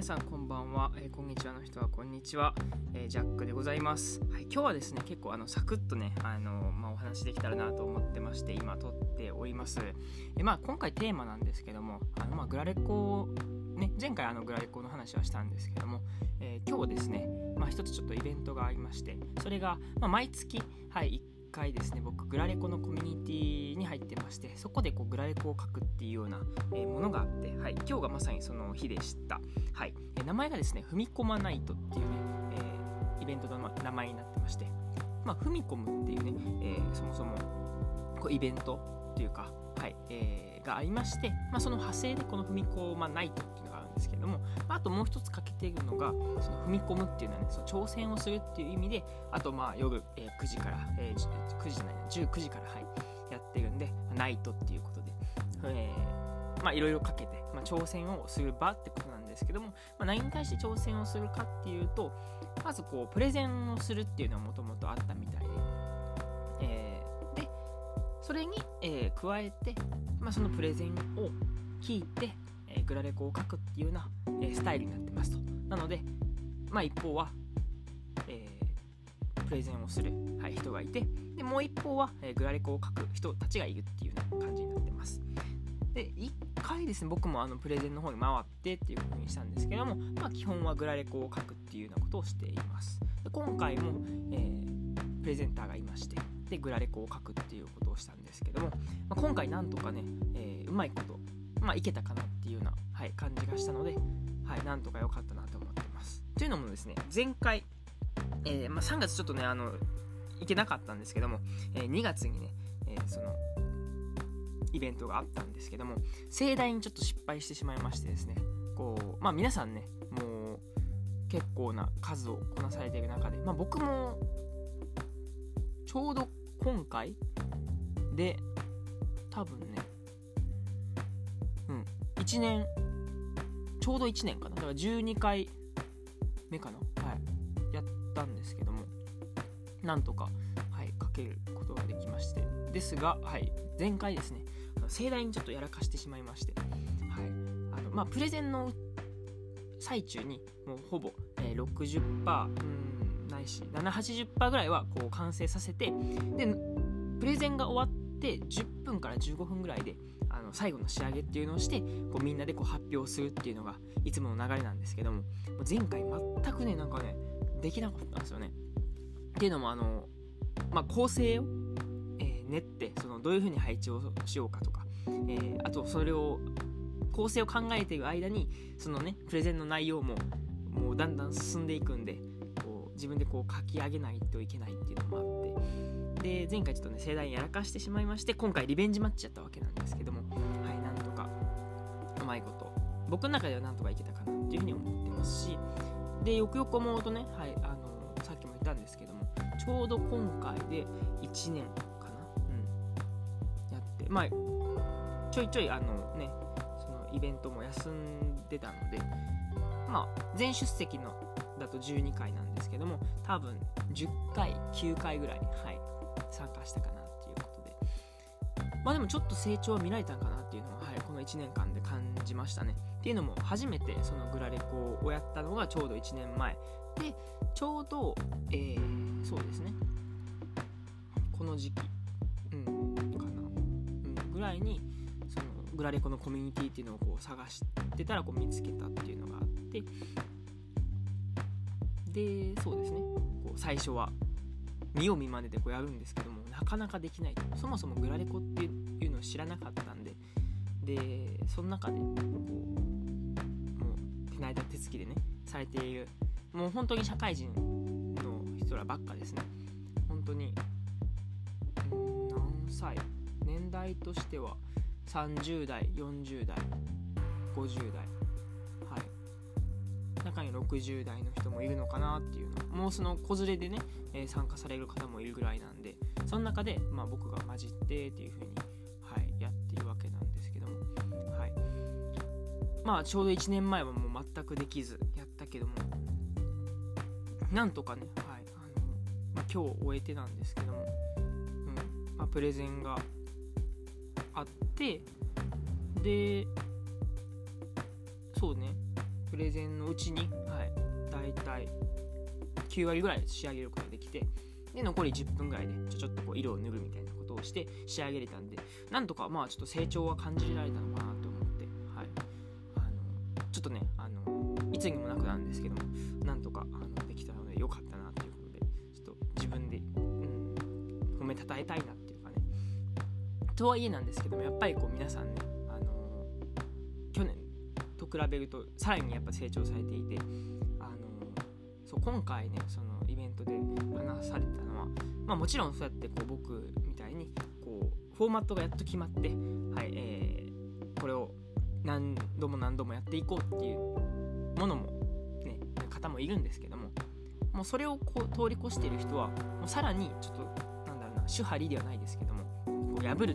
皆さんこんばんは、えー、こんにちはの人はこんにちは、えー、ジャックでございます、はい、今日はですね結構あのサクッとねあの、まあ、お話できたらなと思ってまして今撮っております、えー、まあ、今回テーマなんですけどもあの、まあ、グラレコね前回あのグラレコの話はしたんですけども、え今日ですね、まあ、一つちょっとイベントがありましてそれが、まあ、毎月、はい、1回ですね僕グラレコのコミュニティってましてそこでこうグラレコを書くっていうような、え、ものがあって、はい、今日がまさにその日でした、はい。え、名前がですね踏み込まないとっていうね、え、イベントの名前になってましてまあ踏み込むっていうね、えそもそもこうイベントっていうかはい、えーがありまして、まあ、その派生でこの踏み込まないとっていうのがあるんですけども、まあ、あともう一つ欠けているのがその踏み込むっていうのはねその挑戦をするっていう意味であとまあ夜、えー、9時から、えー、9時じゃない19時から、はい、やってるんでナイトっていうことで、えー、まあいろいろかけて、まあ、挑戦をする場ってことなんですけども、まあ、何に対して挑戦をするかっていうとまずこうプレゼンをするっていうのはもともとあったみたいで、えー、でそれに、えー、加えて、まあ、そのプレゼンを聞いて、えー、グラレコを書くっていうような、えー、スタイルになってますと。なので、まあ、一方は、えー、プレゼンをする、はい、人がいて、でもう一方は、え、グラレコを書く人たちがいるっていう感じになってます。で、1回ですね、僕もあのプレゼンの方に回ってっていう風にしたんですけども、まあ、基本はグラレコを書くっていうようなことをしています。で今回も、えー、プレゼンターがいまして、でグラレコを書くっていうことをしたんですけども、まあ、今回なんとかね、えー、うまいこと、まあ、いけたかなっていうような、はい、感じがしたので、はい、なんとか良かったなと思ってます。というのもですね、前回、えー、まあ、3月ちょっとね、あの、行けなかったんですけども、えー、2月にね、えー、その、イベントがあったんですけども、盛大にちょっと失敗してしまいましてですね、こう、まあ皆さんね、もう結構な数をこなされている中で、まあ僕も、ちょうど今回で、多分ね、うん、1年ちょうど1年かな。だから12回目かな。なんとかはいかけることができまして。ですがはい前回ですね盛大にちょっとやらかしてしまいまして。はいあのまあプレゼンの最中にもうほぼ、えー、60%うんないし780%ぐらいはこう完成させてでプレゼンが終わって10分から15分ぐらいであの最後の仕上げっていうのをしてこうみんなでこう発表するっていうのがいつもの流れなんですけども前回全くねなんかねできなかったんですよね。っていうのもあの、まあ、構成を、えー、練ってそのどういう風に配置をしようかとか、えー、あとそれを構成を考えている間にそのねプレゼンの内容ももうだんだん進んでいくんでこう自分でこう書き上げないといけないっていうのもあって。で前回ちょっとね盛大にやらかしてしまいまして今回リベンジマッチやったわけなんですけどもはいなんとかうまいこと僕の中ではなんとかいけたかなっていうふうに思ってますしでよくよく思うとねはいあのたんですけどもちょうど今回で1年かな。うん。やってまあちょいちょいあのねそのイベントも休んでたのでまあ全出席のだと12回なんですけども多分10回9回ぐらいはい参加したかなっていうことで。まあでもちょっと成長は見られたんかなっていうのは、はい、この1年間で感じましたねっていうのも初めてそのグラレコをやったのがちょうど1年前。でちょうど、えー、そうですね。この時期、うん、かな、うん、ぐらいにそのグラレコのコミュニティっていうのをこう探してたらこう見つけたっていうのがあって。でそうですね。こう最初は見よう見まねでこうやるんですけどもなかなかできないと。そもそもグラレコっていうのを知らなかったんででその中でこうもう手間手つきでねされているもう本当に社会人の人らばっかですね。本当に何歳年代としては30代40代50代はい。中に60代の人もいるのかなっていうのもうその子連れでね、えー、参加される方もいるぐらいなんでその中で、まあ、僕が混じってっていう風に、まあちょうど1年前はもう全くできずやったけども。なんとかね、はいあのまあ、今日終えてなんですけども、うんまあ、プレゼンがあって。でそうね。プレゼンのうちに、はい、大体9割ぐらい仕上げることができて。で残り10分ぐらいでちょちょっとこう色を塗るみたいなことをして仕上げれたんで。なんとかまあちょっと成長は感じられたのかな。なんですけどもなんとかあのできたのでよかったなということでちょっと自分で、うん、褒めたたえたいなっていうかね。とはいえなんですけどもやっぱりこう皆さんねあの去年と比べるとさらにやっぱ成長されていてあのそう今回ねそのイベントで話されたのは、まあ、もちろんそうやってこう僕みたいにこうフォーマットがやっと決まって、はいえー、これを何度も何度もやっていこうっていうものも、方もいるんですけどももうそれをこう通り越している人はもうさらにちょっとなんだろうな手張りではないですけどもこう破るっていう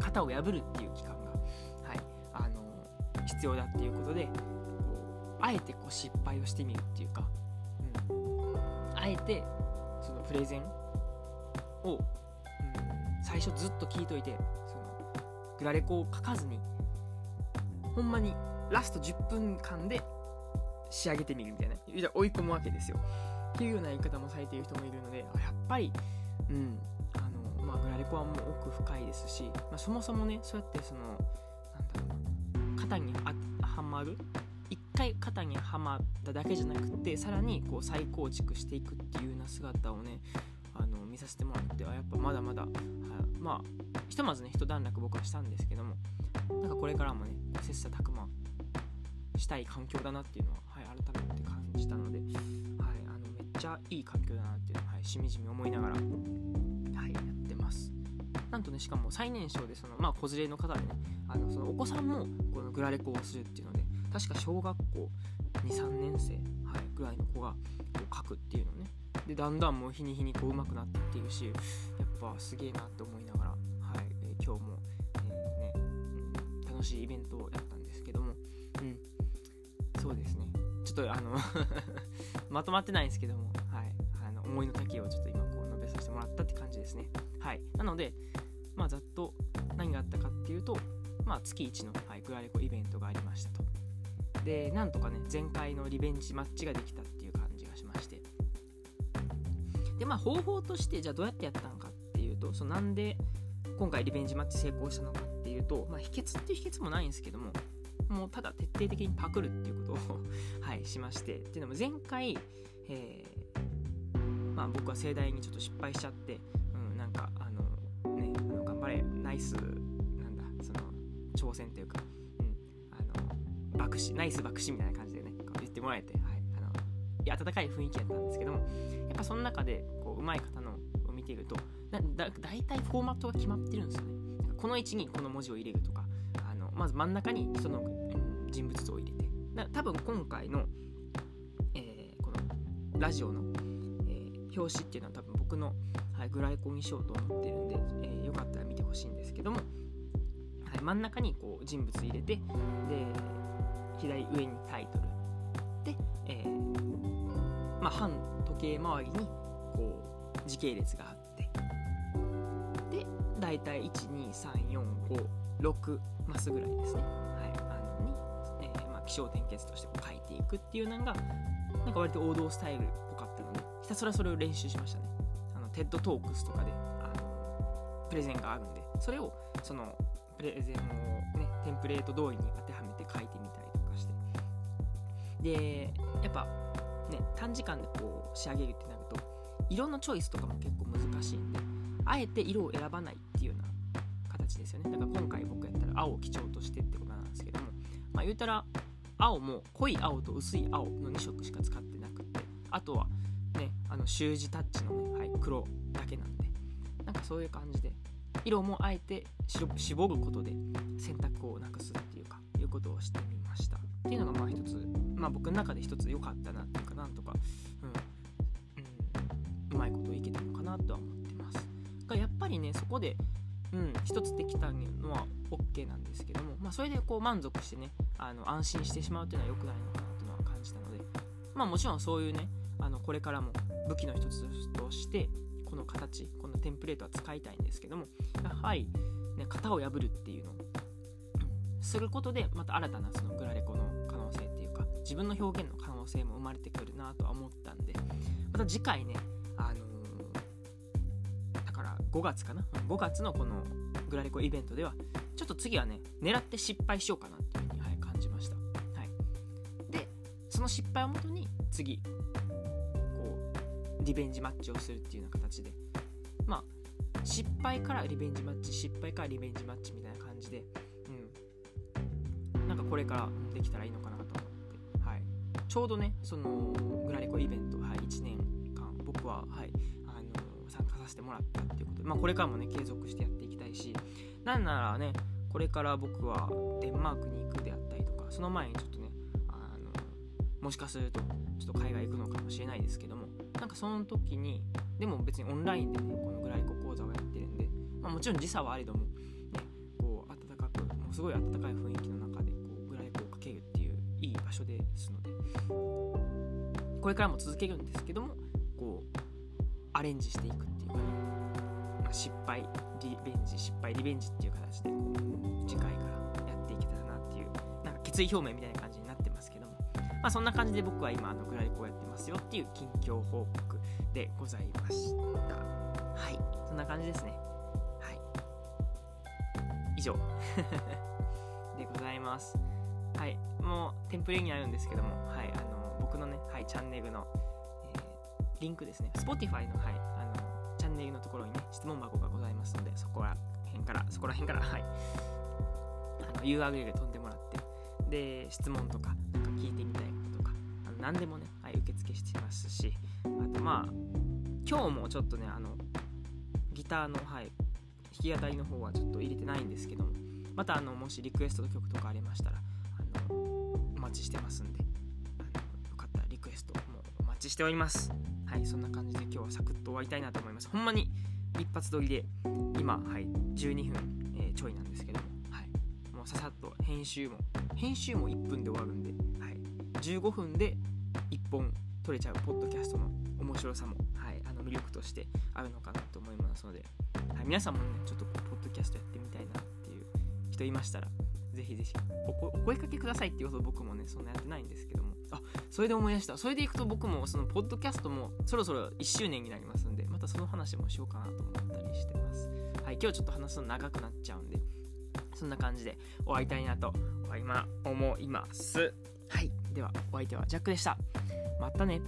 型を破るっていう期間が、はいあの必要だっていうことでこうあえてこう失敗をしてみるっていうかうんあえてそのプレゼンを、うん、最初ずっと聞いといてそのグラレコを書かずにほんまにラスト10分間で仕上げてみるみたいな。追い込むわけですよ。っていうような言い方もされている人もいるのでやっぱりうんあのまあグラレコはもう奥深いですし、まあ、そもそもねそうやってそのなんだろう肩にはまる一回肩にはまっただけじゃなくてさらにこう再構築していくっていうような姿をねあの見させてもらってはやっぱまだまだ、はまあひとまずね一段落僕はしたんですけどもなんかこれからもね切磋琢磨したい環境だなっていうのは、めて感じたので、はい、あのめっちゃいい環境だなっていうのは、はい、しみじみ思いながら、はい、やってます。なんとねしかも最年少でその、まあ、子連れの方でねあのそのお子さんもこのグラレコをするっていうので確か小学校23年生、はい、ぐらいの子がこう書くっていうのねでだんだんもう日に日にこう上手くなっていってるしやっぱすげえなって思いながら、はいえー、今日も、えー、ね、楽しいイベントをやったょっとあの まとまってないんですけども、はい、あの思いの丈をちょっと今こう述べさせてもらったって感じですね。はい。なのでまあざっと何があったかっていうとまあ月1の、はい、グラレコイベントがありましたと。でなんとかね前回のリベンジマッチができたっていう感じがしまして。でまあ方法としてじゃあどうやってやったのかっていうとそのなんで今回リベンジマッチ成功したのかっていうと、まあ、秘訣っていう秘訣もないんですけどももうただ徹底的にパクるっていうことを はいしまして。っていうのも前回、えー、まあ僕は盛大にちょっと失敗しちゃって、うん、なんかあのねあの頑張れナイスなんだその挑戦というかうん、あの爆死ナイス爆死みたいな感じでねこう言ってもらえて、はい、あのいや温かい雰囲気やったんですけどもやっぱその中でこう上手い方のを見ているとだだ大体フォーマットが決まってるんですよね。この位置にこの文字を入れるとかあのまず真ん中に人の、人物像を入れて。多分今回の、えー、このラジオの、えー、表紙っていうのは多分僕の、はい、グライコンにしようと思ってるんで、えー、よかったら見てほしいんですけども、はい、真ん中にこう人物入れてで左上にタイトルで、えー、まあ、半時計回りにこう時系列があってで大体12345 6マスぐらいですね、起承転結としてこう書いていくっていうのがなんか割と王道スタイルっぽかったのでひたすらそれを練習しましたね。あの TED Talks とかであのプレゼンがあるんでそれをそのプレゼンをねテンプレート通りに当てはめて書いてみたりとかして。でやっぱね短時間でこう仕上げるってなると色のチョイスとかも結構難しいんであえて色を選ばないっていうような形ですよね。だから今回僕やったら青を基調としてってことなんですけどもまあ言うたら青も濃い青と薄い青の2色しか使ってなくてあとはねあの習字タッチのね、はい、黒だけなんでなんかそういう感じで色もあえて絞ることで選択をなくすっていうかいうことをしてみました。っていうのがまあ一つまあ、僕の中で一つ良かったなっていうかなんとか、うんうん、うまいこといけたのかなとは思ってます。がやっぱりねそこで、うん、一つできたのは OK なんですけども、まあ、それでこう満足してねあの安心してしまうっていうのは良くないのかなというのは感じたのでまあもちろんそういうねあのこれからも武器の一つとしてこの形このテンプレートは使いたいんですけどもやはり、ね、型を破るっていうのをすることでまた新たなそのグラレコの可能性っていうか自分の表現の可能性も生まれてくるなとは思ったんでまた次回ねあのー、だから5月かな？5月のこのグラリコイベントではちょっと次はね狙って失敗しようかなっていうふうに、はい、感じました、はい、でその失敗をもとに次こうリベンジマッチをするっていうような形でまあ失敗からリベンジマッチ失敗からリベンジマッチみたいな感じでうん。なんかこれからできたらいいのかなと思って、はい、ちょうどねそのグラリコイベント、はい、1年間僕は、はいさせてもらったっていうことで、まあ、これからもね継続してやっていきたいしなんならねこれから僕はデンマークに行くであったりとかその前にちょっとねあのもしかするとちょっと海外行くのかもしれないですけどもなんかその時にでも別にオンラインでねこのグライコ講座をやってるんで、まあ、もちろん時差はあれども、ね、こう暖かくもうすごい暖かい雰囲気の中でこうグライコをかけるっていういい場所ですのでこれからも続けるんですけどもこうアレンジしていく、失敗リベンジ失敗リベンジっていう形でこう次回からやっていけたらなっていうなんか決意表明みたいな感じになってますけどもまあそんな感じで僕は今あのグライコをやってますよっていう近況報告でございました。はい。そんな感じですね。はい。以上。でございます。はい。もうテンプレにあるんですけどもはい。あの僕のねはいチャンネルの、えー、リンクですね。Spotify のはいのところにね質問箱がございますのでそこら辺からそこら辺からはい。あの URL 飛んでもらってで質問とかなんか聞いてみたいこととかあの何でもね、はい、受付してますしあとまあ今日もちょっとねあのギターの、はい、弾き語りの方はちょっと入れてないんですけどもまたあのもしリクエストの曲とかありましたらあのお待ちしてますんで待ちしております。はいそんな感じで今日はサクッと終わりたいなと思います。ほんまに一発撮りで今はい12分、えー、ちょいなんですけども、はい、もうささっと編集も編集も1分で終わるんで、はい、15分で1本撮れちゃうポッドキャストの面白さも、はい、あの魅力としてあるのかなと思いますので、はい、皆さんもねちょっとポッドキャストやってみたいなっていう人いましたらぜひぜひ。お声かけくださいっていうほど僕もねそんなやってないんですけども。あそれで思い出した。それでいくと僕もそのポッドキャストもそろそろ1周年になりますんでまたその話もしようかなと思ったりしてます。はい今日ちょっと話すの長くなっちゃうんでそんな感じで終わりたいなと今思います。はい。ではお相手はジャックでした。またね